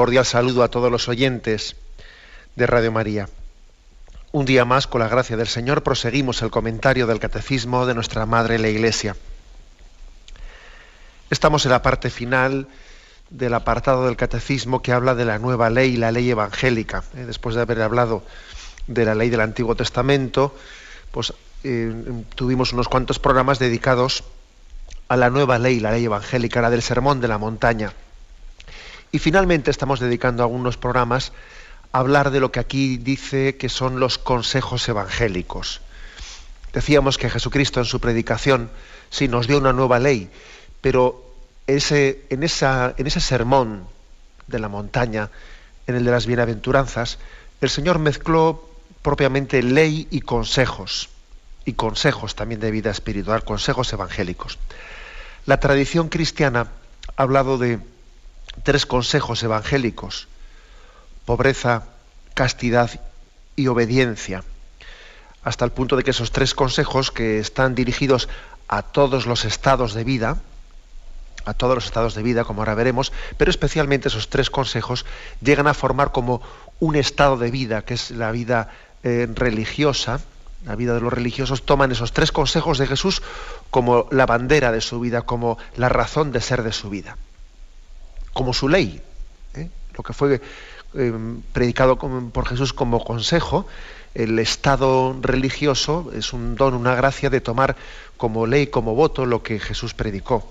Cordial saludo a todos los oyentes de Radio María. Un día más, con la gracia del Señor, proseguimos el comentario del Catecismo de nuestra Madre la Iglesia. Estamos en la parte final del apartado del Catecismo que habla de la nueva ley, la ley evangélica. Eh, después de haber hablado de la ley del Antiguo Testamento, pues eh, tuvimos unos cuantos programas dedicados a la nueva ley, la ley evangélica, la del Sermón de la Montaña y finalmente estamos dedicando algunos programas a hablar de lo que aquí dice que son los consejos evangélicos. Decíamos que Jesucristo en su predicación sí nos dio una nueva ley, pero ese, en, esa, en ese sermón de la montaña, en el de las bienaventuranzas, el Señor mezcló propiamente ley y consejos, y consejos también de vida espiritual, consejos evangélicos. La tradición cristiana ha hablado de tres consejos evangélicos, pobreza, castidad y obediencia, hasta el punto de que esos tres consejos que están dirigidos a todos los estados de vida, a todos los estados de vida, como ahora veremos, pero especialmente esos tres consejos llegan a formar como un estado de vida, que es la vida eh, religiosa, la vida de los religiosos, toman esos tres consejos de Jesús como la bandera de su vida, como la razón de ser de su vida como su ley, ¿eh? lo que fue eh, predicado por Jesús como consejo, el Estado religioso es un don, una gracia de tomar como ley, como voto, lo que Jesús predicó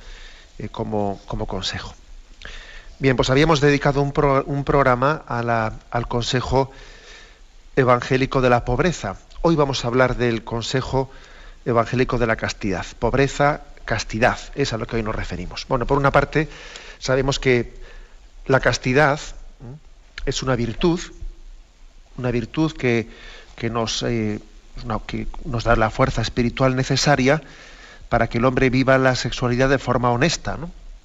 eh, como, como, consejo. Bien, pues habíamos dedicado un, un programa al consejo evangélico de la pobreza. Hoy vamos a hablar del consejo evangélico de la castidad. Pobreza, castidad, es a lo que hoy nos referimos. Bueno, por una parte, sabemos que la castidad es una virtud, una virtud que, nos, eh, que nos da la fuerza espiritual necesaria para que el hombre viva la sexualidad de forma honesta,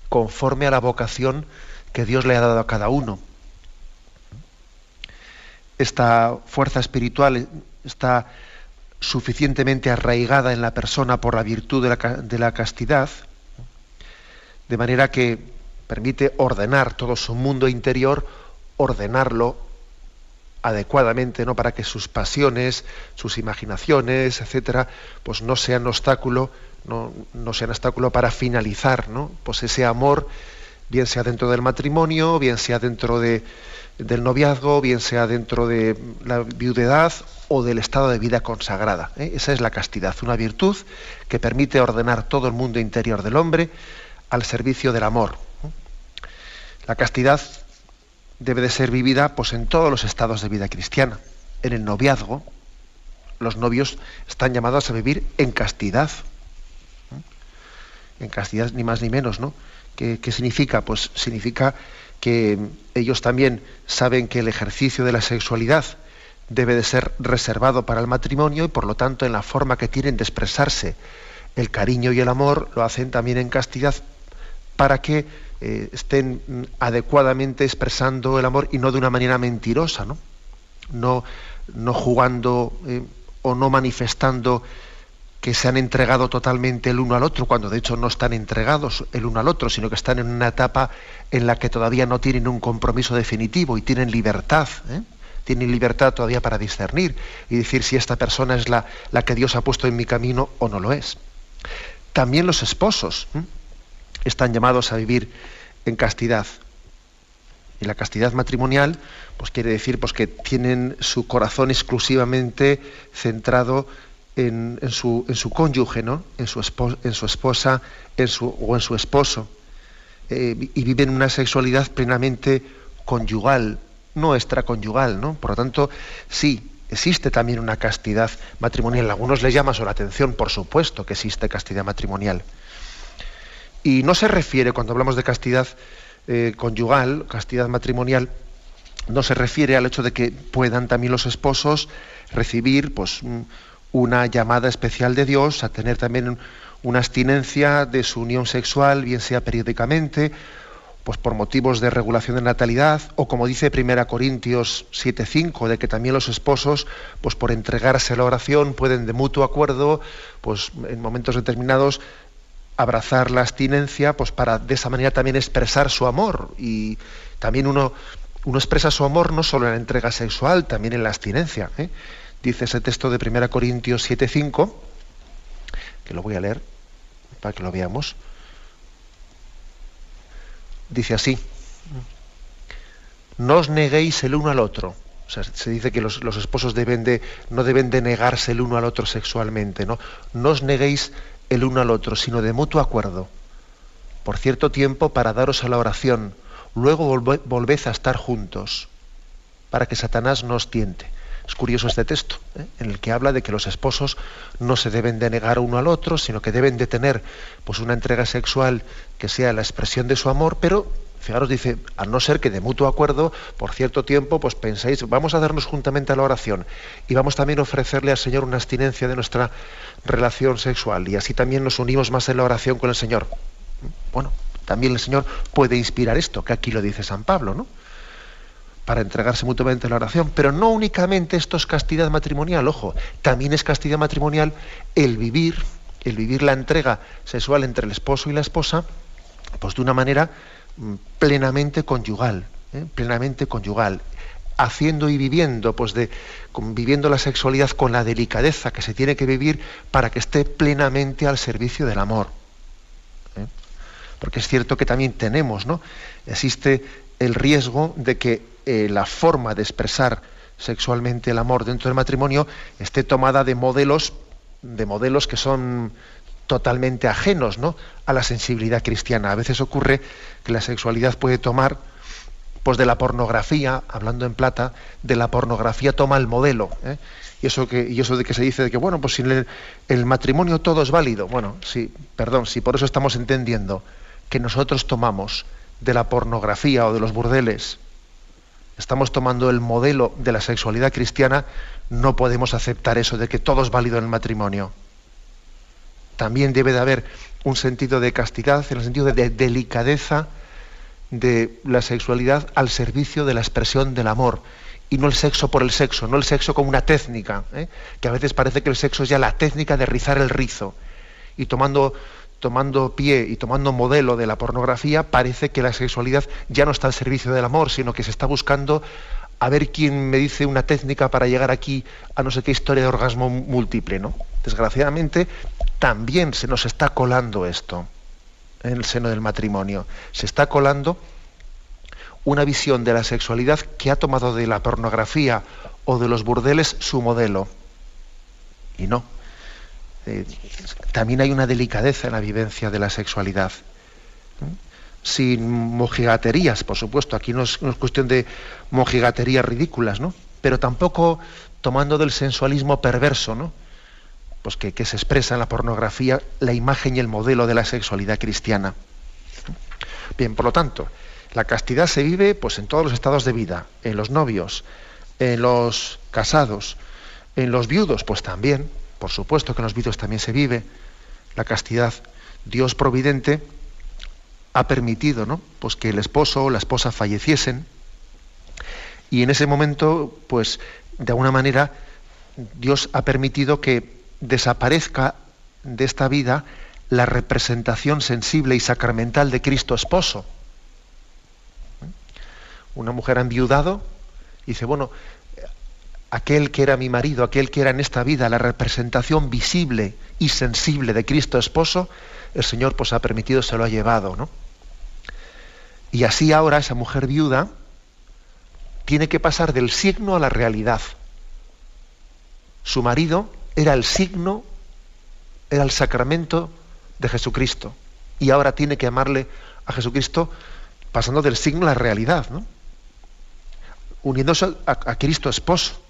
conforme a la vocación que Dios le ha dado a cada uno. Esta fuerza espiritual está suficientemente arraigada en la persona por la virtud de la, de la castidad, de manera que permite ordenar todo su mundo interior, ordenarlo adecuadamente, ¿no? para que sus pasiones, sus imaginaciones, etcétera, pues no sean obstáculo, no, sean obstáculo para finalizar, ¿no? Pues ese amor, bien sea dentro del matrimonio, bien sea dentro de, del noviazgo, bien sea dentro de la viudedad o del estado de vida consagrada. ¿eh? Esa es la castidad, una virtud que permite ordenar todo el mundo interior del hombre al servicio del amor. La castidad debe de ser vivida pues, en todos los estados de vida cristiana. En el noviazgo, los novios están llamados a vivir en castidad. En castidad ni más ni menos, ¿no? ¿Qué, ¿Qué, significa? Pues significa que ellos también saben que el ejercicio de la sexualidad debe de ser reservado para el matrimonio y por lo tanto en la forma que tienen de expresarse el cariño y el amor lo hacen también en castidad para que eh, estén adecuadamente expresando el amor y no de una manera mentirosa, ¿no? No, no jugando eh, o no manifestando que se han entregado totalmente el uno al otro, cuando de hecho no están entregados el uno al otro, sino que están en una etapa en la que todavía no tienen un compromiso definitivo y tienen libertad, ¿eh? tienen libertad todavía para discernir y decir si esta persona es la, la, que Dios ha puesto en mi camino o no lo es. También los esposos están llamados a vivir en castidad. Y la castidad matrimonial, pues quiere decir pues, que tienen su corazón exclusivamente centrado en, su, en su, cónyuge, ¿no? en, su esposa en su, o en su esposo. Eh, y viven una sexualidad plenamente conyugal, no extraconyugal. ¿no? Por lo tanto, sí, existe también una castidad matrimonial. Algunos les llama su atención, por supuesto que existe castidad matrimonial. Y no se refiere, cuando hablamos de castidad, eh, conyugal, castidad matrimonial, no se refiere al hecho de que puedan también los esposos recibir pues, una llamada especial de Dios, a tener también una abstinencia de su unión sexual, bien sea periódicamente, pues por motivos de regulación de natalidad, o como dice 1 Corintios 7:5, de que también los esposos, pues por entregarse a la oración, pueden de mutuo acuerdo, pues en momentos determinados abrazar la abstinencia, pues para de esa manera también expresar su amor. Y también uno, uno expresa su amor no solo en la entrega sexual, también en la abstinencia. ¿eh? Dice ese texto de 1 Corintios 7:5, que lo voy a leer para que lo veamos dice así, no os neguéis el uno al otro. O sea, se dice que los, esposos deben de, no deben de negarse el uno al otro sexualmente, ¿no? No os neguéis el uno al otro, sino de mutuo acuerdo, por cierto tiempo para daros a la oración, luego volved a estar juntos, para que Satanás no os tiente. Es curioso este texto, ¿eh? en el que habla de que los esposos no se deben de negar uno al otro, sino que deben de tener pues, una entrega sexual que sea la expresión de su amor, pero fijaros, dice, a no ser que de mutuo acuerdo, por cierto tiempo, pues penséis, vamos a darnos juntamente a la oración y vamos también a ofrecerle al Señor una abstinencia de nuestra relación sexual y así también nos unimos más en la oración con el Señor. Bueno, también el Señor puede inspirar esto, que aquí lo dice San Pablo, ¿no? para entregarse mutuamente a la oración. Pero no únicamente esto es castidad matrimonial, ojo, también es castidad matrimonial el vivir, el vivir la entrega sexual entre el esposo y la esposa, pues de una manera plenamente conyugal, ¿eh? plenamente conyugal, haciendo y viviendo, pues de viviendo la sexualidad con la delicadeza que se tiene que vivir para que esté plenamente al servicio del amor. ¿eh? Porque es cierto que también tenemos, ¿no? Existe el riesgo de que eh, la forma de expresar sexualmente el amor dentro del matrimonio esté tomada de modelos, de modelos que son totalmente ajenos ¿no? a la sensibilidad cristiana. A veces ocurre que la sexualidad puede tomar, pues de la pornografía, hablando en plata, de la pornografía toma el modelo. ¿eh? Y, eso que, y eso de que se dice de que, bueno, pues si el, el matrimonio todo es válido. Bueno, sí, perdón, si por eso estamos entendiendo que nosotros tomamos de la pornografía o de los burdeles estamos tomando el modelo de la sexualidad cristiana, no podemos aceptar eso de que todo es válido en el matrimonio. También debe de haber un sentido de castidad, en el sentido de delicadeza de la sexualidad al servicio de la expresión del amor y no el sexo por el sexo, no el sexo como una técnica, ¿eh? que a veces parece que el sexo es ya la técnica de rizar el rizo y tomando tomando pie y tomando modelo de la pornografía, parece que la sexualidad ya no está al servicio del amor, sino que se está buscando a ver quién me dice una técnica para llegar aquí a no sé qué historia de orgasmo múltiple, ¿no? Desgraciadamente, también se nos está colando esto en el seno del matrimonio. Se está colando una visión de la sexualidad que ha tomado de la pornografía o de los burdeles su modelo. Y no. Eh, también hay una delicadeza en la vivencia de la sexualidad. Sin mojigaterías, por supuesto, aquí no es, cuestión de mojigaterías ridículas, ¿no? Pero tampoco tomando del sensualismo perverso, ¿no? Pues que, se expresa en la pornografía la imagen y el modelo de la sexualidad cristiana. Bien, por lo tanto, la castidad se vive pues, en todos los estados de vida, en los novios, en los casados, en los viudos, pues también, por supuesto que en los vidos también se vive la castidad. Dios providente ha permitido ¿no? pues que el esposo o la esposa falleciesen y en ese momento, pues de alguna manera, Dios ha permitido que desaparezca de esta vida la representación sensible y sacramental de Cristo esposo. Una mujer ha enviudado y dice, bueno, aquel que era mi marido, aquel que era en esta vida la representación visible y sensible de Cristo esposo, el Señor pues ha permitido, se lo ha llevado, ¿no? Y así ahora esa mujer viuda tiene que pasar del signo a la realidad. Su marido era el signo, era el sacramento de Jesucristo. Y ahora tiene que amarle a Jesucristo pasando del signo a la realidad, ¿no? uniéndose a Cristo esposo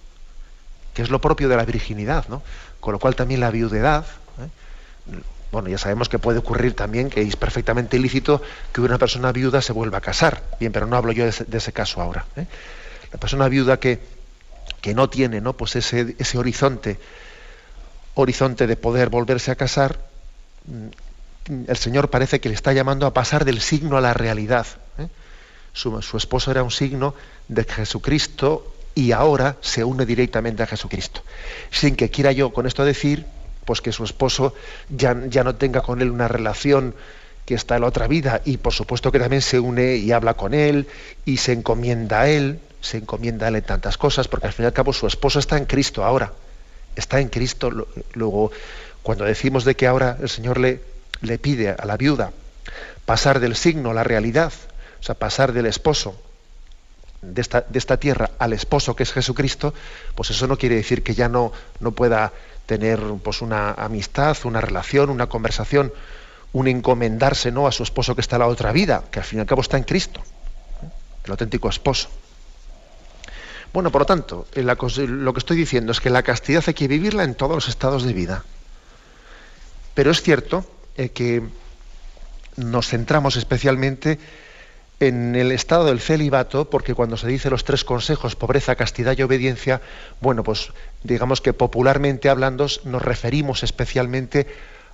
que es lo propio de la virginidad, ¿no? Con lo cual también la viudedad, ¿eh? Bueno, ya sabemos que puede ocurrir también, que es perfectamente ilícito que una persona viuda se vuelva a casar. Bien, pero no hablo yo de ese, caso ahora. ¿eh? La persona viuda que, que no tiene ¿no? Pues ese, ese horizonte, horizonte de poder volverse a casar, mm, el Señor parece que le está llamando a pasar del signo a la realidad. ¿eh? Su, esposo era un signo de Jesucristo y ahora se une directamente a Jesucristo. Sin que quiera yo con esto decir pues que su esposo ya, ya no tenga con él una relación que está en la otra vida y por supuesto que también se une y habla con él y se encomienda a él, se encomienda a él en tantas cosas, porque al fin y al cabo su esposo está en Cristo ahora, está en Cristo. Luego, cuando decimos de que ahora el Señor le, le pide a la viuda pasar del signo a la realidad, o sea, pasar del esposo de esta, tierra al esposo que es Jesucristo, pues eso no quiere decir que ya no, no pueda tener pues una amistad, una relación, una conversación, un encomendarse ¿no? a su esposo que está en la otra vida, que al fin y al cabo está en Cristo, el auténtico esposo. Bueno, por lo tanto, lo que estoy diciendo es que la castidad hay que vivirla en todos los estados de vida. Pero es cierto eh, que nos centramos especialmente en el estado del celibato, porque cuando se dice los tres consejos, pobreza, castidad y obediencia, bueno, pues digamos que popularmente hablando nos referimos especialmente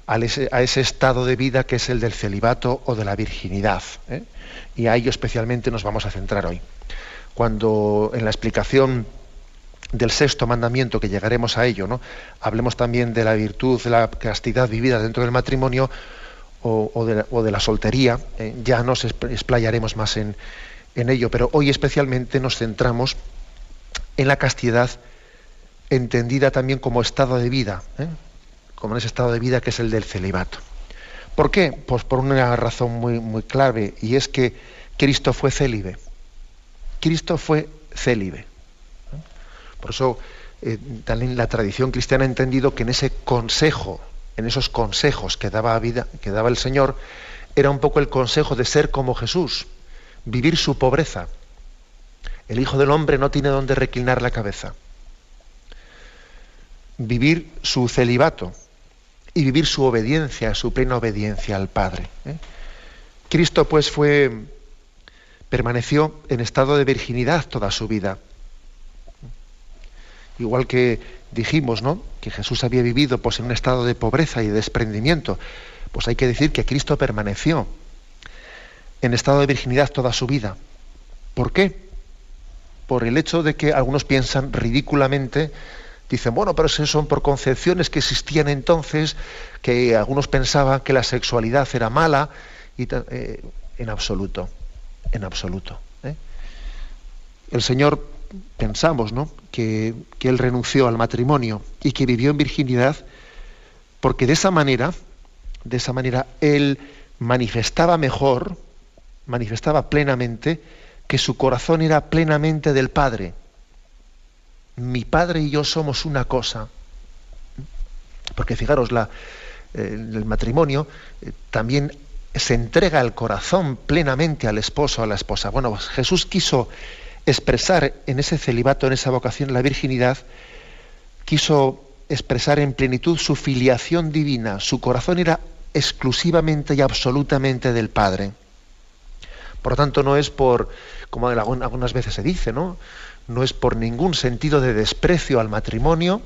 a ese, estado de vida que es el del celibato o de la virginidad. ¿eh? Y a ello especialmente nos vamos a centrar hoy. Cuando en la explicación del sexto mandamiento, que llegaremos a ello, ¿no? hablemos también de la virtud de la castidad vivida dentro del matrimonio, o, de, la, soltería, eh, ya nos explayaremos más en, ello, pero hoy especialmente nos centramos en la castidad entendida también como estado de vida, ¿eh? como en ese estado de vida que es el del celibato. ¿Por qué? Pues por una razón muy, muy clave, y es que Cristo fue célibe. Cristo fue célibe. Por eso eh, también la tradición cristiana ha entendido que en ese consejo en esos consejos que daba, vida, que daba el Señor, era un poco el consejo de ser como Jesús, vivir su pobreza. El Hijo del Hombre no tiene donde reclinar la cabeza. Vivir su celibato y vivir su obediencia, su plena obediencia al Padre. ¿eh? Cristo pues fue, permaneció en estado de virginidad toda su vida. Igual que dijimos, ¿no? Que Jesús había vivido pues, en un estado de pobreza y desprendimiento. Pues hay que decir que Cristo permaneció en estado de virginidad toda su vida. ¿Por qué? Por el hecho de que algunos piensan ridículamente, dicen, bueno, pero eso son por concepciones que existían entonces, que algunos pensaban que la sexualidad era mala, y eh, en absoluto, en absoluto. ¿eh? El Señor pensamos ¿no? que, él renunció al matrimonio y que vivió en virginidad porque de esa manera, de esa manera, él manifestaba mejor, manifestaba plenamente que su corazón era plenamente del Padre. Mi Padre y yo somos una cosa. Porque fijaros, la, el matrimonio eh, también se entrega el corazón plenamente al esposo, a la esposa. Bueno, pues Jesús quiso expresar en ese celibato, en esa vocación, la virginidad, quiso expresar en plenitud su filiación divina. Su corazón era exclusivamente y absolutamente del Padre. Por lo tanto, no es por, como algunas veces se dice, ¿no? No es por ningún sentido de desprecio al matrimonio,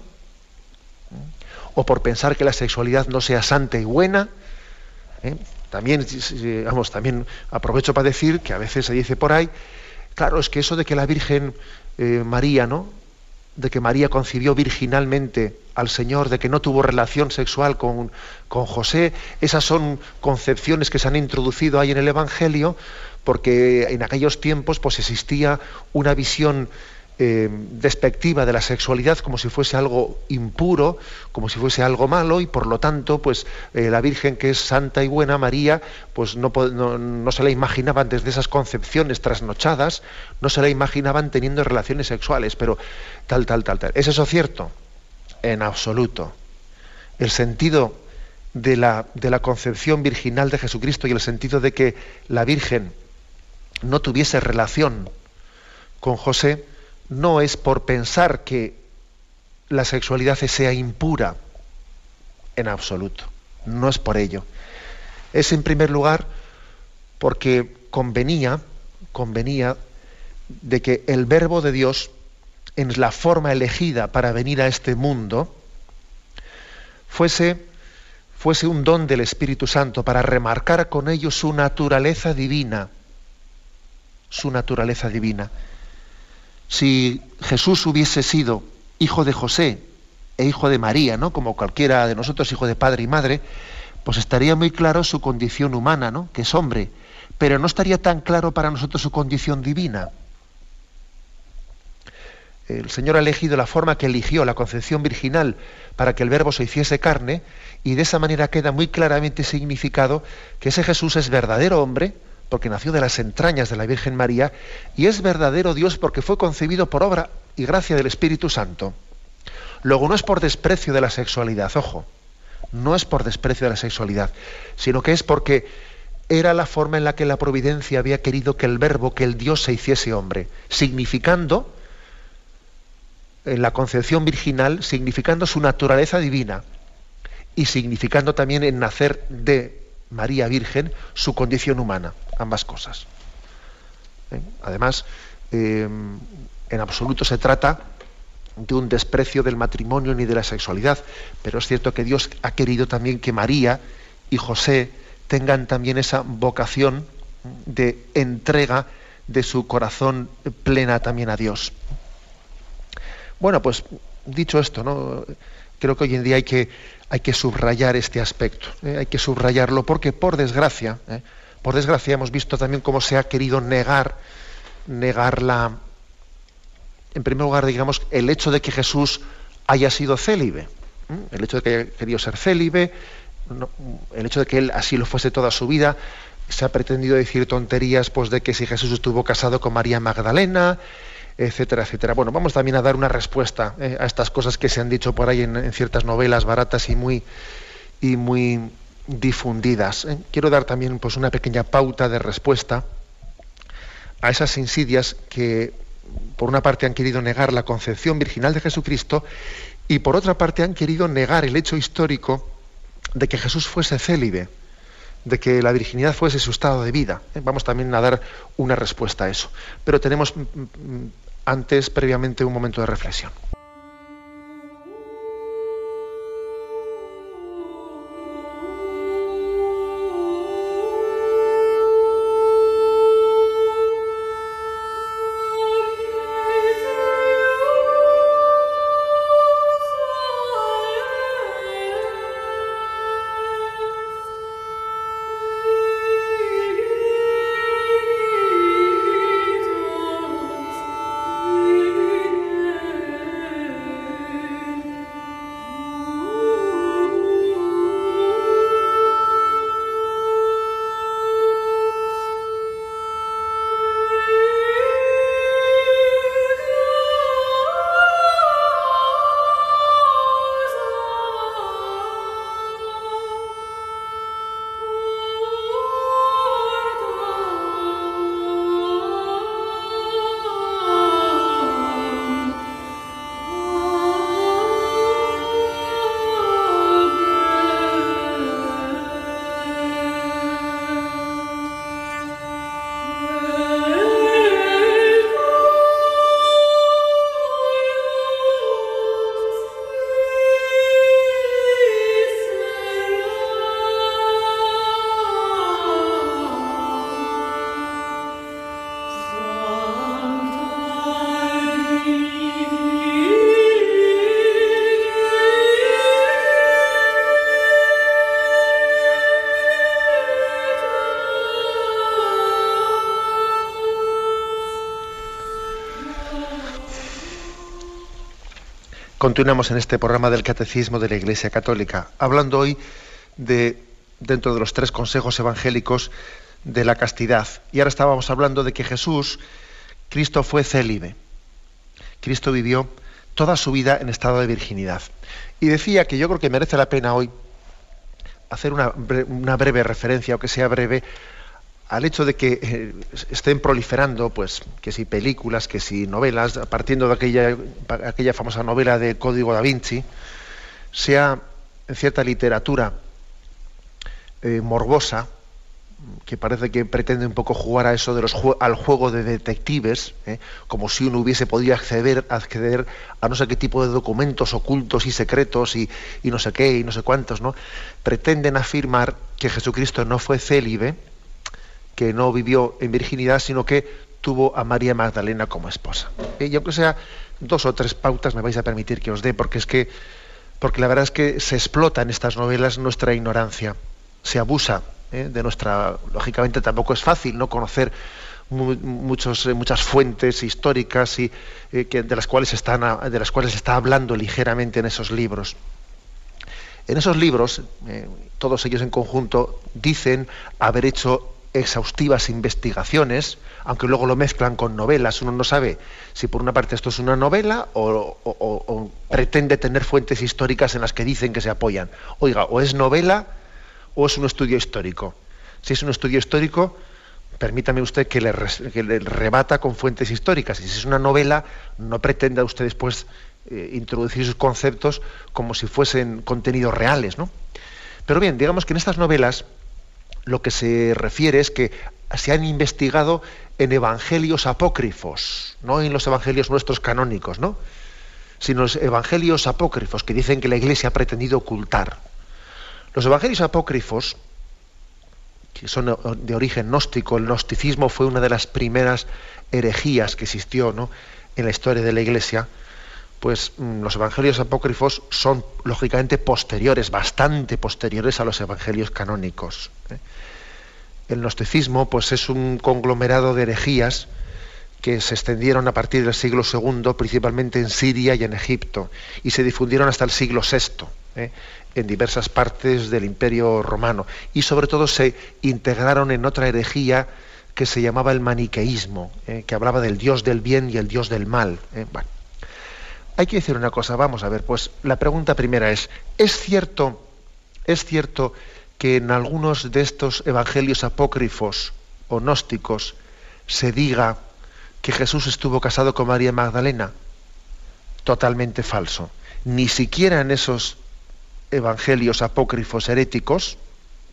o por pensar que la sexualidad no sea santa y buena. ¿eh? También, vamos, también aprovecho para decir que a veces se dice por ahí Claro, es que eso de que la Virgen eh, María, ¿no? De que María concibió virginalmente al Señor, de que no tuvo relación sexual con, con José, esas son concepciones que se han introducido ahí en el Evangelio, porque en aquellos tiempos pues existía una visión eh, despectiva de la sexualidad como si fuese algo impuro, como si fuese algo malo, y por lo tanto, pues eh, la Virgen que es santa y buena, María, pues no, no, se la imaginaban desde esas concepciones trasnochadas, no se la imaginaban teniendo relaciones sexuales, pero tal, tal, tal, tal. ¿Es eso cierto? En absoluto. El sentido de la, de la concepción virginal de Jesucristo y el sentido de que la Virgen no tuviese relación con José, no es por pensar que la sexualidad sea impura en absoluto. no es por ello. Es en primer lugar porque convenía, convenía de que el verbo de Dios en la forma elegida para venir a este mundo fuese, fuese un don del Espíritu Santo para remarcar con ello su naturaleza divina, su naturaleza divina. Si Jesús hubiese sido hijo de José e hijo de María, ¿no? Como cualquiera de nosotros, hijo de padre y madre, pues estaría muy claro su condición humana, ¿no? Que es hombre, pero no estaría tan claro para nosotros su condición divina el Señor ha elegido la forma que eligió, la concepción virginal, para que el verbo se hiciese carne, y de esa manera queda muy claramente significado que ese Jesús es verdadero hombre, porque nació de las entrañas de la Virgen María, y es verdadero Dios porque fue concebido por obra y gracia del Espíritu Santo. Luego no es por desprecio de la sexualidad, ojo, no es por desprecio de la sexualidad, sino que es porque era la forma en la que la providencia había querido que el verbo, que el Dios se hiciese hombre, significando en la concepción virginal, significando su naturaleza divina y significando también en nacer de María Virgen su condición humana, ambas cosas. ¿Eh? Además, eh, en absoluto se trata de un desprecio del matrimonio ni de la sexualidad, pero es cierto que Dios ha querido también que María y José tengan también esa vocación de entrega de su corazón plena también a Dios. Bueno, pues dicho esto, ¿no? creo que hoy en día hay que, hay que subrayar este aspecto, ¿eh? hay que subrayarlo porque por desgracia. Por desgracia hemos visto también cómo se ha querido negar, negar la, en primer lugar, digamos, el hecho de que Jesús haya sido célibe, el hecho de que haya querido ser célibe, el hecho de que él así lo fuese toda su vida, se ha pretendido decir tonterías, pues de que si Jesús estuvo casado con María Magdalena, etcétera, etcétera. Bueno, vamos también a dar una respuesta eh, a estas cosas que se han dicho por ahí en, ciertas novelas baratas y muy, y muy difundidas. Eh. Quiero dar también pues, una pequeña pauta de respuesta a esas insidias que, por una parte, han querido negar la concepción virginal de Jesucristo y, por otra parte, han querido negar el hecho histórico de que Jesús fuese célibe de que la virginidad fuese su estado de vida. Eh. Vamos también a dar una respuesta a eso. Pero tenemos mm, mm, antes, previamente, un momento de reflexión. Continuamos en este programa del Catecismo de la Iglesia Católica, hablando hoy de, dentro de los tres consejos evangélicos, de la castidad. Y ahora estábamos hablando de que Jesús, Cristo fue célibe. Cristo vivió toda su vida en estado de virginidad. Y decía que yo creo que merece la pena hoy hacer una, una breve referencia, aunque sea breve, al hecho de que eh, estén proliferando, pues, que si películas, que si novelas, partiendo de aquella, famosa novela de Código da Vinci, sea en cierta literatura eh, morbosa, que parece que pretende un poco jugar a eso de los al juego de detectives, ¿eh? como si uno hubiese podido acceder, acceder a no sé qué tipo de documentos ocultos y secretos y, no sé qué y no sé cuántos, ¿no? Pretenden afirmar que Jesucristo no fue célibe, que no vivió en virginidad, sino que tuvo a María Magdalena como esposa. ¿Eh? Y aunque sea dos o tres pautas me vais a permitir que os dé, porque es que, porque la verdad es que se explota en estas novelas nuestra ignorancia, se abusa ¿eh? de nuestra, lógicamente tampoco es fácil no conocer muchos, eh, muchas fuentes históricas y, eh, que, de, las cuales están, de las cuales se está hablando ligeramente en esos libros. En esos libros, todos ellos en conjunto, dicen haber hecho exhaustivas investigaciones, aunque luego lo mezclan con novelas. Uno no sabe si por una parte esto es una novela o, pretende tener fuentes históricas en las que dicen que se apoyan. Oiga, o es novela o es un estudio histórico. Si es un estudio histórico, permítame usted que le, rebata con fuentes históricas. Y si es una novela, no pretenda usted después eh, introducir sus conceptos como si fuesen contenidos reales. ¿no? Pero bien, digamos que en estas novelas lo que se refiere es que se han investigado en evangelios apócrifos, no en los evangelios nuestros canónicos, ¿no? sino los evangelios apócrifos que dicen que la Iglesia ha pretendido ocultar. Los evangelios apócrifos, que son de origen gnóstico, el gnosticismo fue una de las primeras herejías que existió en la historia de la Iglesia, pues mm, los evangelios apócrifos son lógicamente posteriores, bastante posteriores a los evangelios canónicos. ¿Eh? El gnosticismo pues, es un conglomerado de herejías que se extendieron a partir del siglo II, principalmente en Siria y en Egipto, y se difundieron hasta el siglo VI en diversas partes del Imperio Romano y sobre todo se integraron en otra herejía que se llamaba el maniqueísmo, eh, que hablaba del Dios del bien y el Dios del mal. Eh. hay que decir una cosa, vamos a ver, pues la pregunta primera es, ¿es cierto, es cierto que en algunos de estos evangelios apócrifos o gnósticos se diga que Jesús estuvo casado con María Magdalena? Totalmente falso. Ni siquiera en esos evangelios apócrifos heréticos,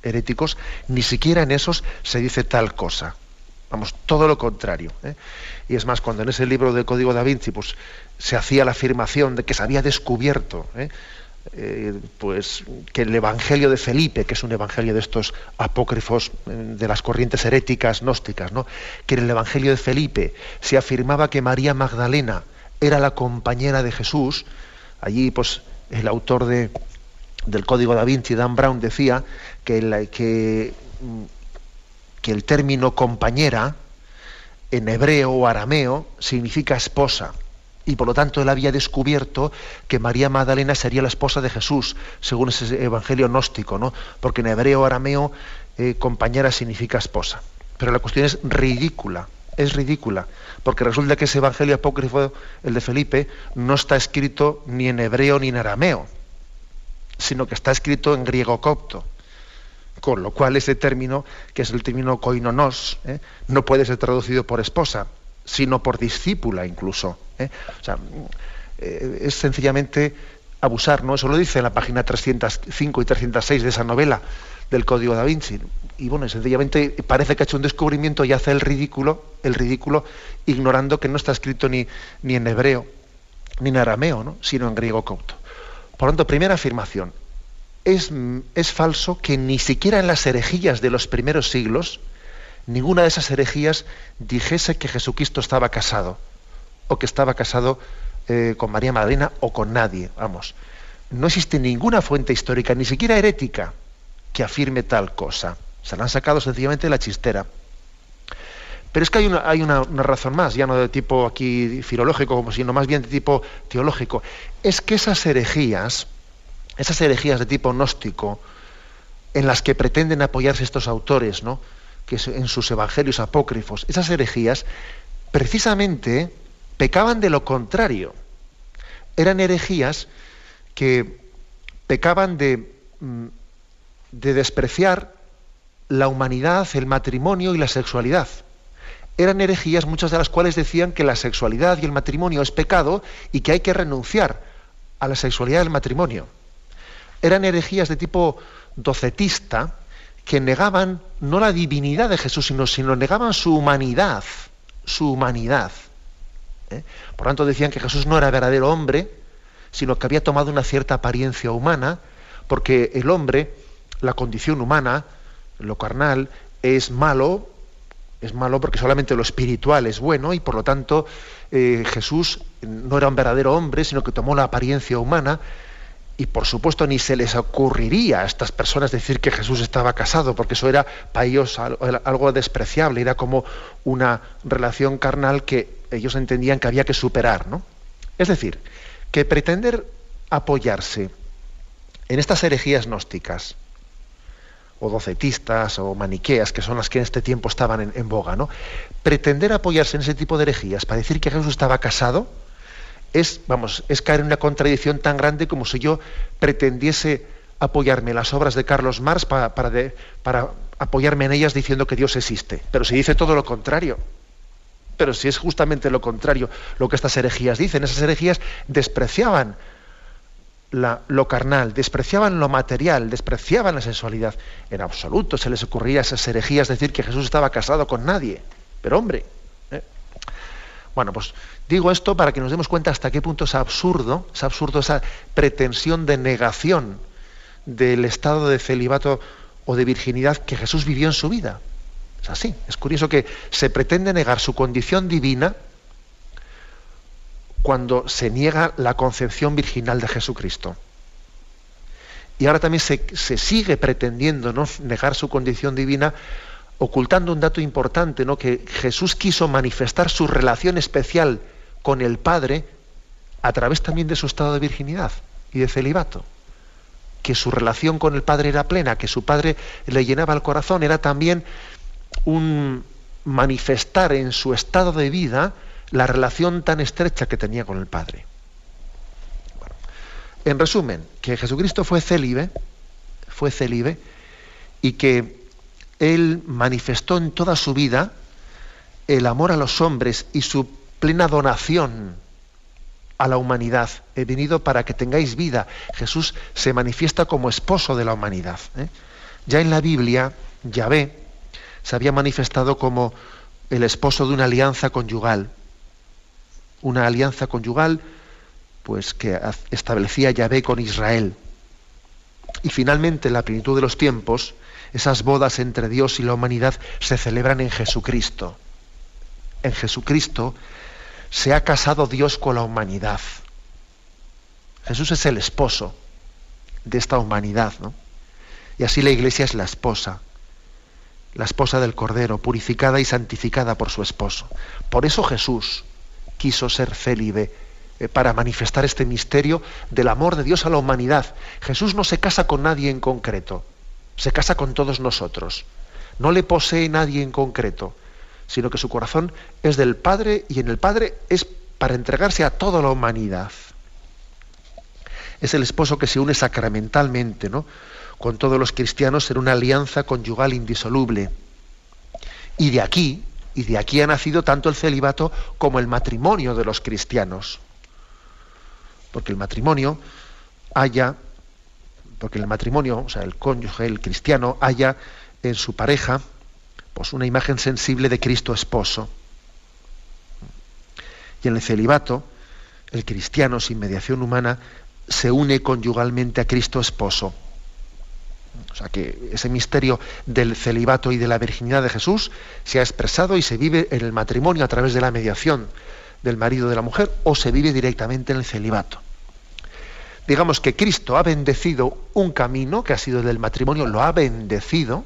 heréticos, ni siquiera en esos se dice tal cosa. Vamos, todo lo contrario. ¿eh? Y es más, cuando en ese libro del Código da Vinci pues, se hacía la afirmación de que se había descubierto ¿eh? Eh, pues, que el Evangelio de Felipe, que es un evangelio de estos apócrifos de las corrientes heréticas gnósticas, ¿no? que en el Evangelio de Felipe se afirmaba que María Magdalena era la compañera de Jesús, allí pues el autor de, del Código da Vinci, Dan Brown, decía que, que, que el término compañera en hebreo o arameo significa esposa. Y por lo tanto él había descubierto que María Magdalena sería la esposa de Jesús, según ese evangelio gnóstico, ¿no? Porque en hebreo arameo eh, compañera significa esposa. Pero la cuestión es ridícula, es ridícula, porque resulta que ese evangelio apócrifo, el de Felipe, no está escrito ni en hebreo ni en arameo sino que está escrito en griego copto. Con lo cual ese término, que es el término koinonos, ¿eh? no puede ser traducido por esposa, sino por discípula incluso. ¿Eh? O sea, eh, es sencillamente abusar, ¿no? Eso lo dice en la página 305 y 306 de esa novela del Código da Vinci. Y bueno, sencillamente parece que ha hecho un descubrimiento y hace el ridículo, el ridículo, ignorando que no está escrito ni, ni en hebreo, ni en arameo, ¿no? sino en griego copto. Por lo tanto, primera afirmación, es, es, falso que ni siquiera en las herejías de los primeros siglos, ninguna de esas herejías dijese que Jesucristo estaba casado, o que estaba casado eh, con María Magdalena o con nadie. Vamos, no existe ninguna fuente histórica, ni siquiera herética, que afirme tal cosa. Se la han sacado sencillamente de la chistera. Pero es que hay, una, hay una, una, razón más, ya no de tipo aquí filológico, sino más bien de tipo teológico es que esas herejías, esas herejías de tipo gnóstico, en las que pretenden apoyarse estos autores, ¿no? que en sus evangelios apócrifos, esas herejías precisamente pecaban de lo contrario. Eran herejías que pecaban de, mm, de despreciar la humanidad, el matrimonio y la sexualidad. Eran herejías muchas de las cuales decían que la sexualidad y el matrimonio es pecado y que hay que renunciar a la sexualidad del matrimonio. Eran herejías de tipo docetista que negaban no la divinidad de Jesús, sino, sino negaban su humanidad, su humanidad. ¿Eh? Por tanto, decían que Jesús no era verdadero hombre, sino que había tomado una cierta apariencia humana, porque el hombre, la condición humana, lo carnal, es malo, es malo porque solamente lo espiritual es bueno y por lo tanto eh, Jesús no era un verdadero hombre, sino que tomó la apariencia humana y por supuesto ni se les ocurriría a estas personas decir que Jesús estaba casado, porque eso era para ellos algo despreciable, era como una relación carnal que ellos entendían que había que superar. ¿no? Es decir, que pretender apoyarse en estas herejías gnósticas, o docetistas, o maniqueas, que son las que en este tiempo estaban en, boga, ¿no? Pretender apoyarse en ese tipo de herejías para decir que Jesús estaba casado, es, vamos, es caer en una contradicción tan grande como si yo pretendiese apoyarme en las obras de Carlos Marx para, para, apoyarme en ellas diciendo que Dios existe. Pero si dice todo lo contrario. Pero si es justamente lo contrario lo que estas herejías dicen. Esas herejías despreciaban lo carnal, despreciaban lo material, despreciaban la sensualidad. En absoluto se les ocurría a esas herejías decir que Jesús estaba casado con nadie. Pero hombre, ¿eh? bueno, pues Digo esto para que nos demos cuenta hasta qué punto es absurdo, es absurdo esa pretensión de negación del estado de celibato o de virginidad que Jesús vivió en su vida. Es así. Es curioso que se pretende negar su condición divina cuando se niega la concepción virginal de Jesucristo. Y ahora también se, sigue pretendiendo ¿no? negar su condición divina ocultando un dato importante, ¿no? que Jesús quiso manifestar su relación especial con el Padre a través también de su estado de virginidad y de celibato. Que su relación con el Padre era plena, que su Padre le llenaba el corazón, era también un manifestar en su estado de vida la relación tan estrecha que tenía con el Padre. en resumen, que Jesucristo fue célibe, fue célibe, y que él manifestó en toda su vida el amor a los hombres y su plena donación a la humanidad. He venido para que tengáis vida. Jesús se manifiesta como esposo de la humanidad. ¿eh? Ya en la Biblia, Yahvé se había manifestado como el esposo de una alianza conyugal. Una alianza conyugal pues, que establecía Yahvé con Israel. Y finalmente, en la plenitud de los tiempos, esas bodas entre Dios y la humanidad se celebran en Jesucristo. En Jesucristo se ha casado Dios con la humanidad. Jesús es el esposo de esta humanidad, ¿no? Y así la iglesia es la esposa, la esposa del Cordero, purificada y santificada por su esposo. Por eso Jesús quiso ser célibe eh, para manifestar este misterio del amor de Dios a la humanidad. Jesús no se casa con nadie en concreto, se casa con todos nosotros. No le posee nadie en concreto sino que su corazón es del Padre y en el Padre es para entregarse a toda la humanidad. Es el esposo que se une sacramentalmente ¿no? Con todos los cristianos en una alianza conyugal indisoluble. Y de aquí, y de aquí ha nacido tanto el celibato como el matrimonio de los cristianos. Porque el matrimonio haya, porque el matrimonio, o sea, el cónyuge, el cristiano, haya en su pareja pues una imagen sensible de Cristo esposo. Y en el celibato, el cristiano sin mediación humana se une conyugalmente a Cristo esposo. O sea que ese misterio del celibato y de la virginidad de Jesús se ha expresado y se vive en el matrimonio a través de la mediación del marido de la mujer o se vive directamente en el celibato. Digamos que Cristo ha bendecido un camino que ha sido el del matrimonio, lo ha bendecido,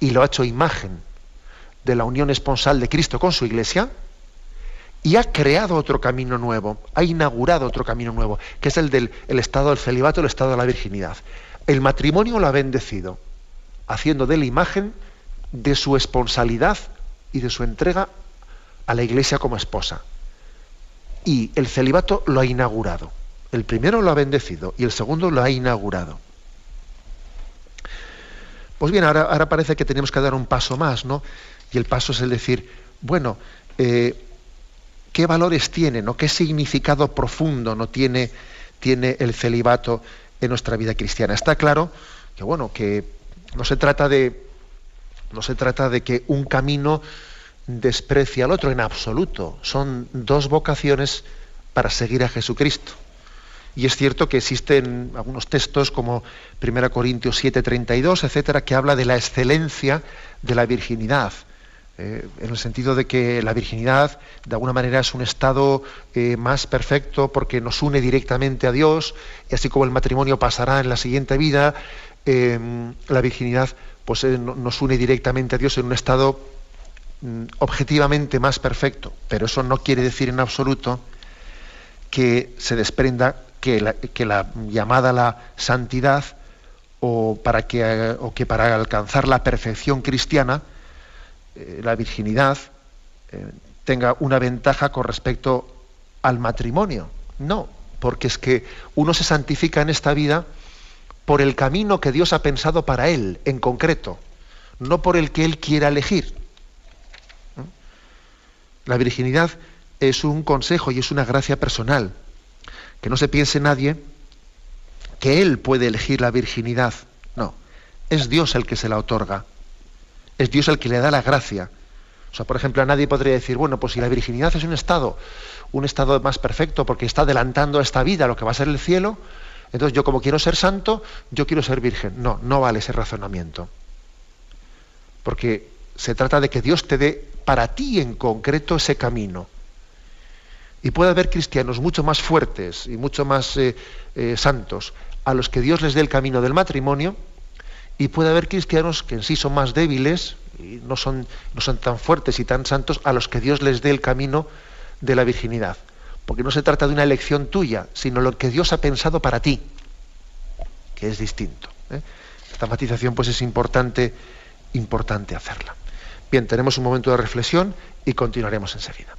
y lo ha hecho imagen de la unión esponsal de Cristo con su iglesia y ha creado otro camino nuevo, ha inaugurado otro camino nuevo, que es el del estado del celibato, el estado de la virginidad. El matrimonio lo ha bendecido, haciendo de la imagen de su esponsalidad y de su entrega a la iglesia como esposa. Y el celibato lo ha inaugurado. El primero lo ha bendecido y el segundo lo ha inaugurado. Pues bien, ahora, parece que tenemos que dar un paso más, ¿no? Y el paso es el decir, bueno, eh, ¿qué valores tiene, ¿no? qué significado profundo no tiene, tiene el celibato en nuestra vida cristiana? Está claro que, bueno, que no se trata de no se trata de que un camino desprecie al otro en absoluto. Son dos vocaciones para seguir a Jesucristo. Y es cierto que existen algunos textos como 1 Corintios 7, 32, etcétera, que habla de la excelencia de la virginidad. Eh, en el sentido de que la virginidad de alguna manera es un estado eh, más perfecto porque nos une directamente a Dios y así como el matrimonio pasará en la siguiente vida, eh, la virginidad pues, nos une directamente a Dios en un estado mm, objetivamente más perfecto. Pero eso no quiere decir en absoluto que se desprenda que la, llamada a la santidad o, para que, o que para alcanzar la perfección cristiana, eh, la virginidad eh, tenga una ventaja con respecto al matrimonio. No, porque es que uno se santifica en esta vida por el camino que Dios ha pensado para él, en concreto, no por el que él quiera elegir. La virginidad es un consejo y es una gracia personal. Que no se piense nadie que él puede elegir la virginidad. No, es Dios el que se la otorga. Es Dios el que le da la gracia. O sea, por ejemplo, a nadie podría decir, bueno, pues si la virginidad es un estado, un estado más perfecto porque está adelantando a esta vida lo que va a ser el cielo, entonces yo como quiero ser santo, yo quiero ser virgen. No, no vale ese razonamiento. Porque se trata de que Dios te dé para ti en concreto ese camino. Y puede haber cristianos mucho más fuertes y mucho más eh, eh, santos a los que Dios les dé el camino del matrimonio, y puede haber cristianos que en sí son más débiles y no son, no son tan fuertes y tan santos a los que Dios les dé el camino de la virginidad. Porque no se trata de una elección tuya, sino lo que Dios ha pensado para ti, que es distinto. ¿eh? Esta matización pues es importante, importante hacerla. Bien, tenemos un momento de reflexión y continuaremos enseguida.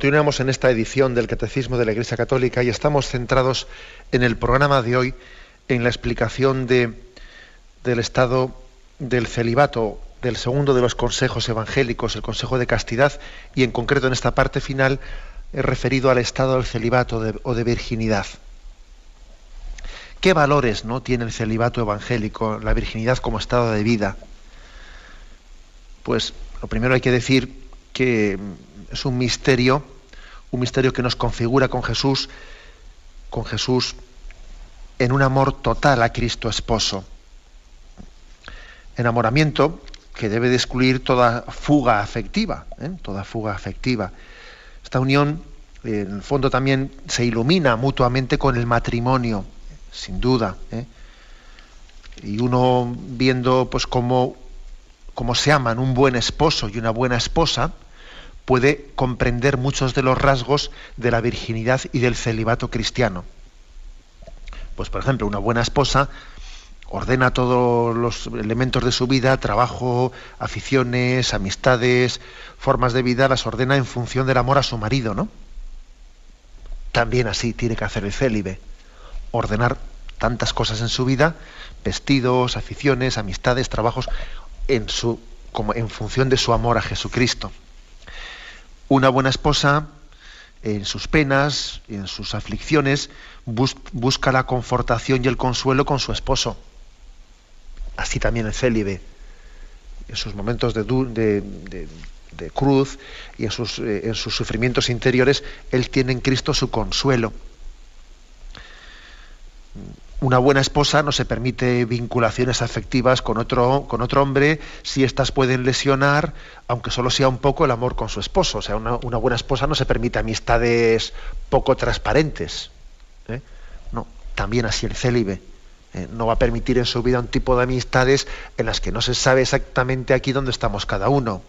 Continuamos en esta edición del Catecismo de la Iglesia Católica y estamos centrados en el programa de hoy en la explicación de, del estado del celibato, del segundo de los consejos evangélicos, el consejo de castidad, y en concreto en esta parte final he referido al estado del celibato o de virginidad. ¿Qué valores no tiene el celibato evangélico, la virginidad como estado de vida? Pues lo primero hay que decir que es un misterio, un misterio que nos configura con Jesús, con Jesús en un amor total a Cristo esposo. Enamoramiento que debe de excluir toda fuga afectiva, ¿eh? toda fuga afectiva. Esta unión, en el fondo, también se ilumina mutuamente con el matrimonio, sin duda. ¿eh? Y uno viendo pues cómo, cómo se aman un buen esposo y una buena esposa, puede comprender muchos de los rasgos de la virginidad y del celibato cristiano. Pues por ejemplo, una buena esposa ordena todos los elementos de su vida, trabajo, aficiones, amistades, formas de vida, las ordena en función del amor a su marido, ¿no? También así tiene que hacer el célibe, ordenar tantas cosas en su vida, vestidos, aficiones, amistades, trabajos, en su, como en función de su amor a Jesucristo. Una buena esposa, en sus penas, en sus aflicciones, busca la confortación y el consuelo con su esposo. Así también el célibe, en sus momentos de, de, cruz y eh, en sus sufrimientos interiores, él tiene en Cristo su consuelo. Una buena esposa no se permite vinculaciones afectivas con otro, con otro hombre si éstas pueden lesionar, aunque solo sea un poco el amor con su esposo. O sea, una, buena esposa no se permite amistades poco transparentes. ¿eh? No, también así el célibe. ¿eh? no va a permitir en su vida un tipo de amistades en las que no se sabe exactamente aquí dónde estamos cada uno.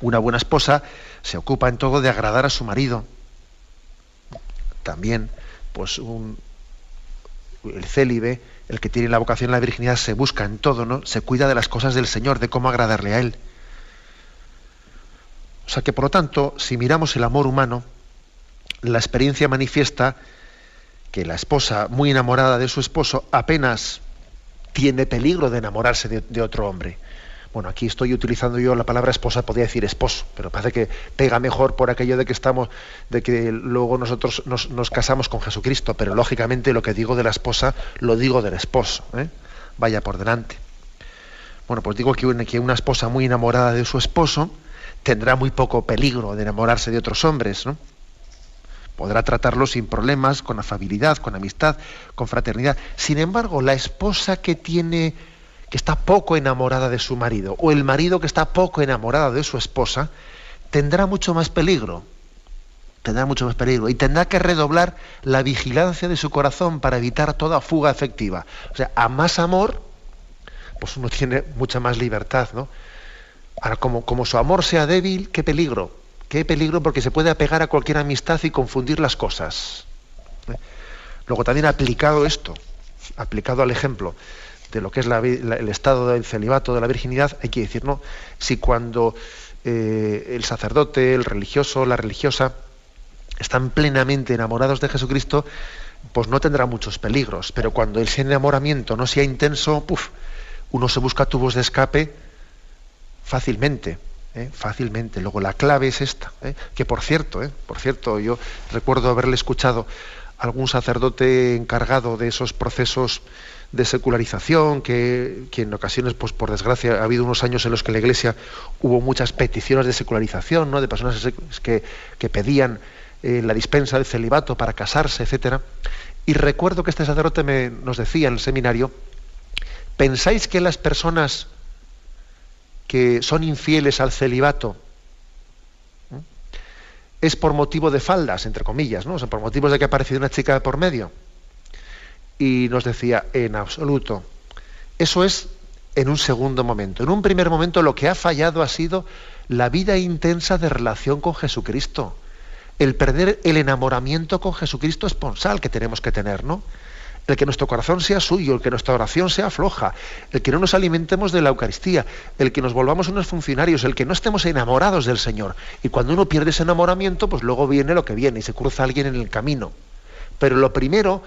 Una buena esposa se ocupa en todo de agradar a su marido. También pues un, el célibe, el que tiene la vocación a la virginidad, se busca en todo, ¿no? Se cuida de las cosas del Señor, de cómo agradarle a Él. O sea que, por lo tanto, si miramos el amor humano, la experiencia manifiesta que la esposa, muy enamorada de su esposo, apenas tiene peligro de enamorarse de otro hombre. Bueno, aquí estoy utilizando yo la palabra esposa, podría decir esposo, pero parece que pega mejor por aquello de que estamos, de que luego nosotros nos, casamos con Jesucristo, pero lógicamente lo que digo de la esposa lo digo del esposo. ¿eh? Vaya por delante. Bueno, pues digo que una, esposa muy enamorada de su esposo tendrá muy poco peligro de enamorarse de otros hombres, ¿no? Podrá tratarlo sin problemas, con afabilidad, con amistad, con fraternidad. Sin embargo, la esposa que tiene que está poco enamorada de su marido o el marido que está poco enamorado de su esposa, tendrá mucho más peligro. Tendrá mucho más peligro y tendrá que redoblar la vigilancia de su corazón para evitar toda fuga afectiva. O sea, a más amor, pues uno tiene mucha más libertad, ¿no? Ahora, como, como su amor sea débil, qué peligro. Qué peligro porque se puede apegar a cualquier amistad y confundir las cosas. ¿Eh? Luego también aplicado esto, aplicado al ejemplo de lo que es el estado del celibato, de la virginidad, hay que decir, ¿no? Si cuando eh, el sacerdote, el religioso, la religiosa, están plenamente enamorados de Jesucristo, pues no tendrá muchos peligros. Pero cuando ese enamoramiento no sea intenso, puff, uno se busca tubos de escape fácilmente. ¿eh? fácilmente. Luego la clave es esta, ¿eh? que por cierto, por cierto, yo recuerdo haberle escuchado a algún sacerdote encargado de esos procesos de secularización, que, en ocasiones, pues por desgracia, ha habido unos años en los que en la Iglesia hubo muchas peticiones de secularización, ¿no? de personas que, pedían eh, la dispensa del celibato para casarse, etcétera. Y recuerdo que este sacerdote me, nos decía en el seminario, ¿pensáis que las personas que son infieles al celibato es por motivo de faldas, entre comillas, ¿no? O sea, por motivos de que ha aparecido una chica por medio? Y nos decía, en absoluto. Eso es en un segundo momento. En un primer momento lo que ha fallado ha sido la vida intensa de relación con Jesucristo. El perder el enamoramiento con Jesucristo esponsal que tenemos que tener, ¿no? El que nuestro corazón sea suyo, el que nuestra oración sea floja, el que no nos alimentemos de la Eucaristía, el que nos volvamos unos funcionarios, el que no estemos enamorados del Señor. Y cuando uno pierde ese enamoramiento, pues luego viene lo que viene y se cruza alguien en el camino. Pero lo primero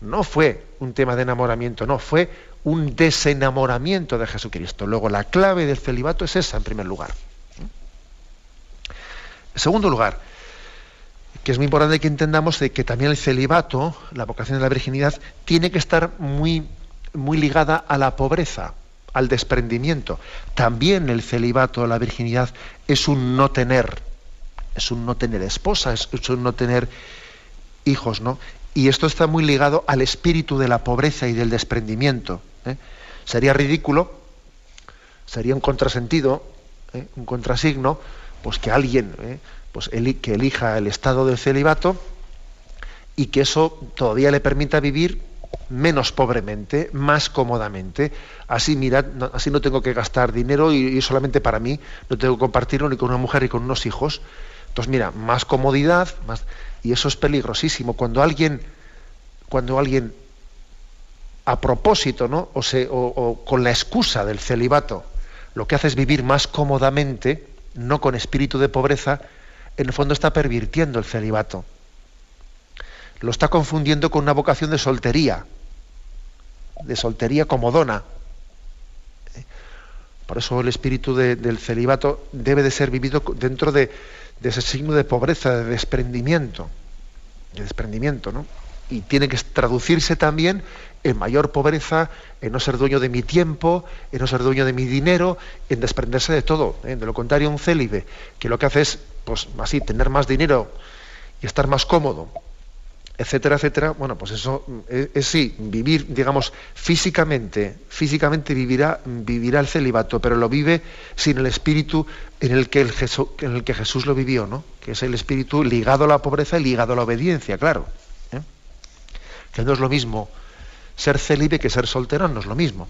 no fue un tema de enamoramiento, no, fue un desenamoramiento de Jesucristo. Luego, la clave del celibato es esa, en primer lugar. En segundo lugar, que es muy importante que entendamos de que también el celibato, la vocación de la virginidad, tiene que estar muy, muy ligada a la pobreza, al desprendimiento. También el celibato, la virginidad, es un no tener, es un no tener esposa, es un no tener hijos, ¿no? Y esto está muy ligado al espíritu de la pobreza y del desprendimiento. ¿eh? Sería ridículo, sería un contrasentido, ¿eh? un contrasigno, pues que alguien ¿eh? pues que elija el estado del celibato y que eso todavía le permita vivir menos pobremente, más cómodamente. Así, mirad, no, así no tengo que gastar dinero y, y, solamente para mí, no tengo que compartirlo ni con una mujer ni con unos hijos. Entonces, mira, más comodidad, más y eso es peligrosísimo. Cuando alguien, cuando alguien a propósito, ¿no? O, con la excusa del celibato, lo que hace es vivir más cómodamente, no con espíritu de pobreza, en el fondo está pervirtiendo el celibato. Lo está confundiendo con una vocación de soltería, de soltería comodona. Por eso el espíritu del celibato debe de ser vivido dentro de, de ese signo de pobreza, de desprendimiento, de desprendimiento, ¿no? Y tiene que traducirse también en mayor pobreza, en no ser dueño de mi tiempo, en no ser dueño de mi dinero, en desprenderse de todo. ¿eh? De lo contrario, un célibe que lo que hace es, pues así, tener más dinero y estar más cómodo etcétera, etcétera, bueno, pues eso es, sí, vivir, digamos, físicamente, físicamente vivirá, vivirá el celibato, pero lo vive sin el espíritu en el que, el Jesús, en el que Jesús lo vivió, ¿no? Que es el espíritu ligado a la pobreza y ligado a la obediencia, claro. ¿eh? Que no es lo mismo ser célibe que ser soltero, no es lo mismo.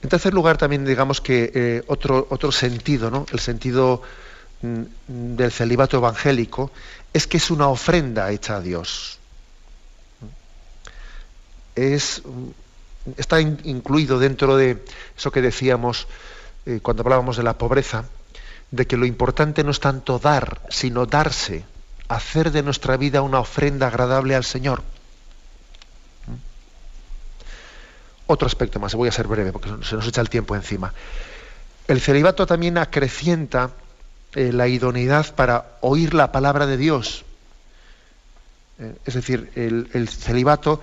En tercer lugar, también digamos que eh, otro, otro sentido, ¿no? El sentido mm, del celibato evangélico es que es una ofrenda hecha a Dios. Es, está incluido dentro de eso que decíamos eh, cuando hablábamos de la pobreza, de que lo importante no es tanto dar, sino darse, hacer de nuestra vida una ofrenda agradable al Señor. Otro aspecto más, voy a ser breve porque se nos echa el tiempo encima. El celibato también acrecienta eh, la idoneidad para oír la palabra de Dios. Eh, es decir, el, celibato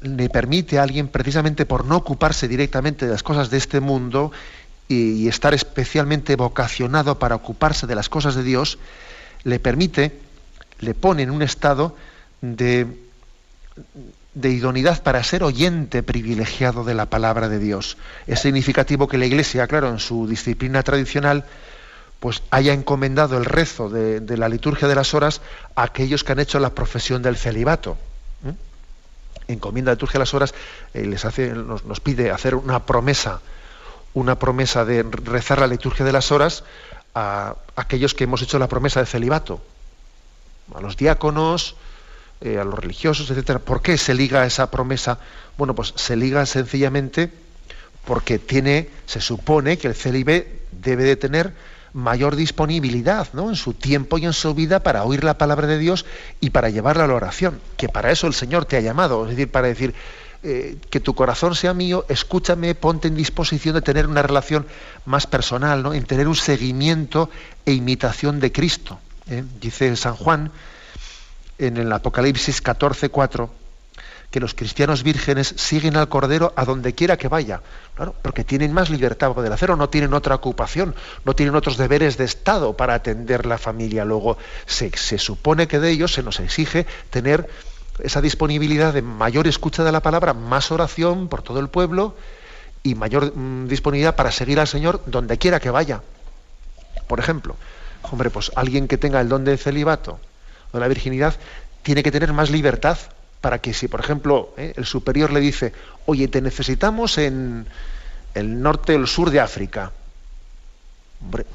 le permite a alguien, precisamente por no ocuparse directamente de las cosas de este mundo y, estar especialmente vocacionado para ocuparse de las cosas de Dios, le permite, le pone en un estado de, de idoneidad para ser oyente privilegiado de la palabra de Dios. Es significativo que la Iglesia, claro, en su disciplina tradicional, pues haya encomendado el rezo de, la liturgia de las horas a aquellos que han hecho la profesión del celibato. Encomienda la liturgia de las horas, eh, les hace, nos, nos, pide hacer una promesa, una promesa de rezar la liturgia de las horas a, aquellos que hemos hecho la promesa de celibato, a los diáconos, eh, a los religiosos, etcétera. ¿Por qué se liga esa promesa? Bueno, pues se liga sencillamente porque tiene, se supone que el célibe debe de tener mayor disponibilidad ¿no? en su tiempo y en su vida para oír la palabra de Dios y para llevarla a la oración, que para eso el Señor te ha llamado, es decir, para decir eh, que tu corazón sea mío, escúchame, ponte en disposición de tener una relación más personal, ¿no? en tener un seguimiento e imitación de Cristo. ¿eh? Dice San Juan en el Apocalipsis 14, 4, que los cristianos vírgenes siguen al Cordero a donde quiera que vaya, claro, porque tienen más libertad para poder hacerlo, no tienen otra ocupación, no tienen otros deberes de Estado para atender la familia. Luego se, supone que de ellos se nos exige tener esa disponibilidad de mayor escucha de la palabra, más oración por todo el pueblo y mayor mm, disponibilidad para seguir al Señor donde quiera que vaya. Por ejemplo, hombre, pues alguien que tenga el don de celibato o de la virginidad tiene que tener más libertad para que si, por ejemplo, eh, el superior le dice, oye, te necesitamos en el norte o el sur de África,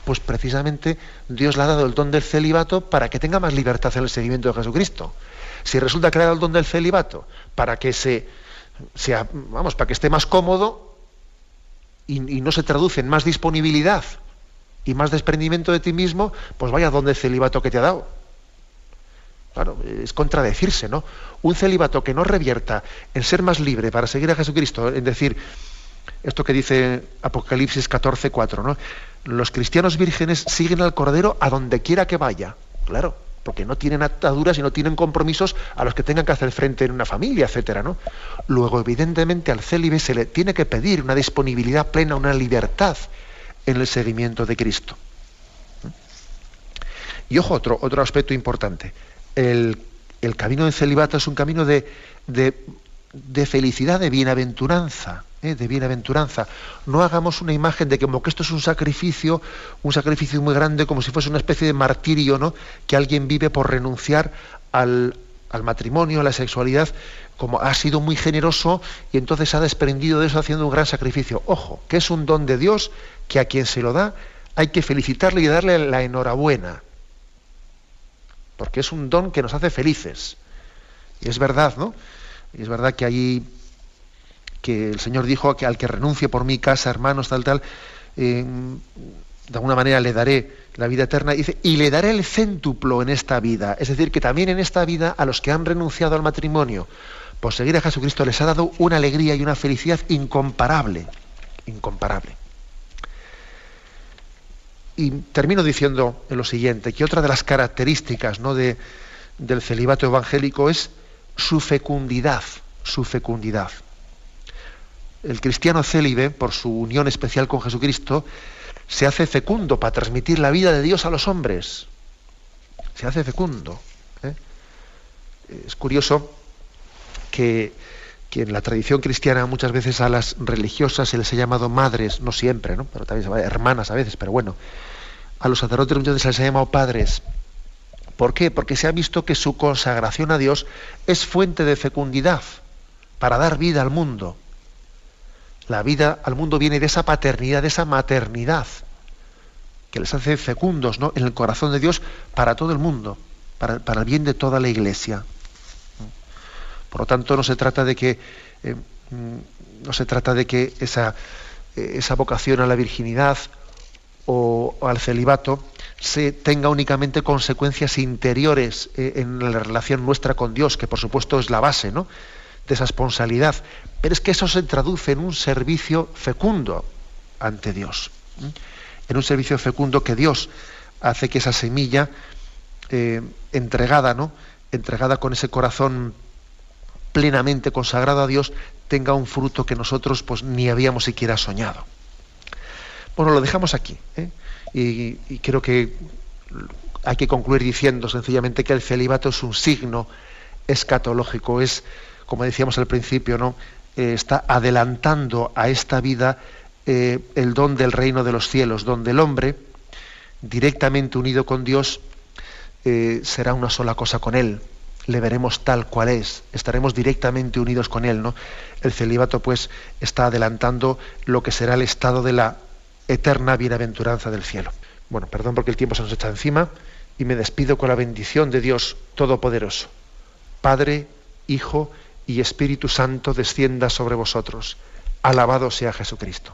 pues precisamente Dios le ha dado el don del celibato para que tenga más libertad en el seguimiento de Jesucristo. Si resulta que le ha dado el don del celibato para que se, sea, vamos, para que esté más cómodo y, no se traduce en más disponibilidad y más desprendimiento de ti mismo, pues vaya don del celibato que te ha dado. Claro, es contradecirse, ¿no? Un celibato que no revierta en ser más libre para seguir a Jesucristo, en decir, esto que dice Apocalipsis 14, 4, ¿no? Los cristianos vírgenes siguen al Cordero a donde quiera que vaya, claro, porque no tienen ataduras y no tienen compromisos a los que tengan que hacer frente en una familia, etcétera, ¿no? Luego, evidentemente, al célibe se le tiene que pedir una disponibilidad plena, una libertad en el seguimiento de Cristo. Y ojo, otro, otro aspecto importante el, camino del celibato es un camino de, felicidad, de bienaventuranza. ¿eh? de bienaventuranza. No hagamos una imagen de que como que esto es un sacrificio, un sacrificio muy grande, como si fuese una especie de martirio, ¿no? Que alguien vive por renunciar al, al matrimonio, a la sexualidad, como ha sido muy generoso y entonces ha desprendido de eso haciendo un gran sacrificio. Ojo, que es un don de Dios que a quien se lo da hay que felicitarle y darle la enhorabuena porque es un don que nos hace felices. Y es verdad, ¿no? Y es verdad que ahí que el Señor dijo que al que renuncie por mi casa, hermanos, tal, tal, eh, de alguna manera le daré la vida eterna, y dice, y le daré el céntuplo en esta vida. Es decir, que también en esta vida a los que han renunciado al matrimonio por seguir a Jesucristo les ha dado una alegría y una felicidad incomparable, incomparable. Y termino diciendo lo siguiente, que otra de las características ¿no? de, del celibato evangélico es su fecundidad, su fecundidad. El cristiano célibe, por su unión especial con Jesucristo, se hace fecundo para transmitir la vida de Dios a los hombres. Se hace fecundo. ¿eh? Es curioso que, en la tradición cristiana muchas veces a las religiosas se les ha llamado madres, no siempre, ¿no? pero también se llama hermanas a veces, pero bueno, a los sacerdotes muchas veces se les ha llamado padres. ¿Por qué? Porque se ha visto que su consagración a Dios es fuente de fecundidad para dar vida al mundo. La vida al mundo viene de esa paternidad, de esa maternidad, que les hace fecundos ¿no? en el corazón de Dios para todo el mundo, para, el bien de toda la iglesia. Por lo tanto, no se trata de que, eh, mm, no se trata de que esa, eh, esa vocación a la virginidad o, al celibato se tenga únicamente consecuencias interiores eh, en la relación nuestra con Dios, que por supuesto es la base, ¿no? de esa esponsalidad, pero es que eso se traduce en un servicio fecundo ante Dios, en un servicio fecundo que Dios hace que esa semilla entregada, ¿no? entregada con ese corazón plenamente consagrado a Dios, tenga un fruto que nosotros pues ni habíamos siquiera soñado. Bueno, lo dejamos aquí. ¿eh? Y, creo que hay que concluir diciendo sencillamente que el celibato es un signo escatológico, es como decíamos al principio, ¿no? Eh, está adelantando a esta vida eh, el don del reino de los cielos, donde el hombre, directamente unido con Dios, será una sola cosa con Él. Le veremos tal cual es, estaremos directamente unidos con Él. ¿no? El celibato, pues, está adelantando lo que será el estado de la eterna bienaventuranza del cielo. Bueno, perdón porque el tiempo se nos echa encima y me despido con la bendición de Dios Todopoderoso, Padre, Hijo y Espíritu Santo descienda sobre vosotros. Alabado sea Jesucristo.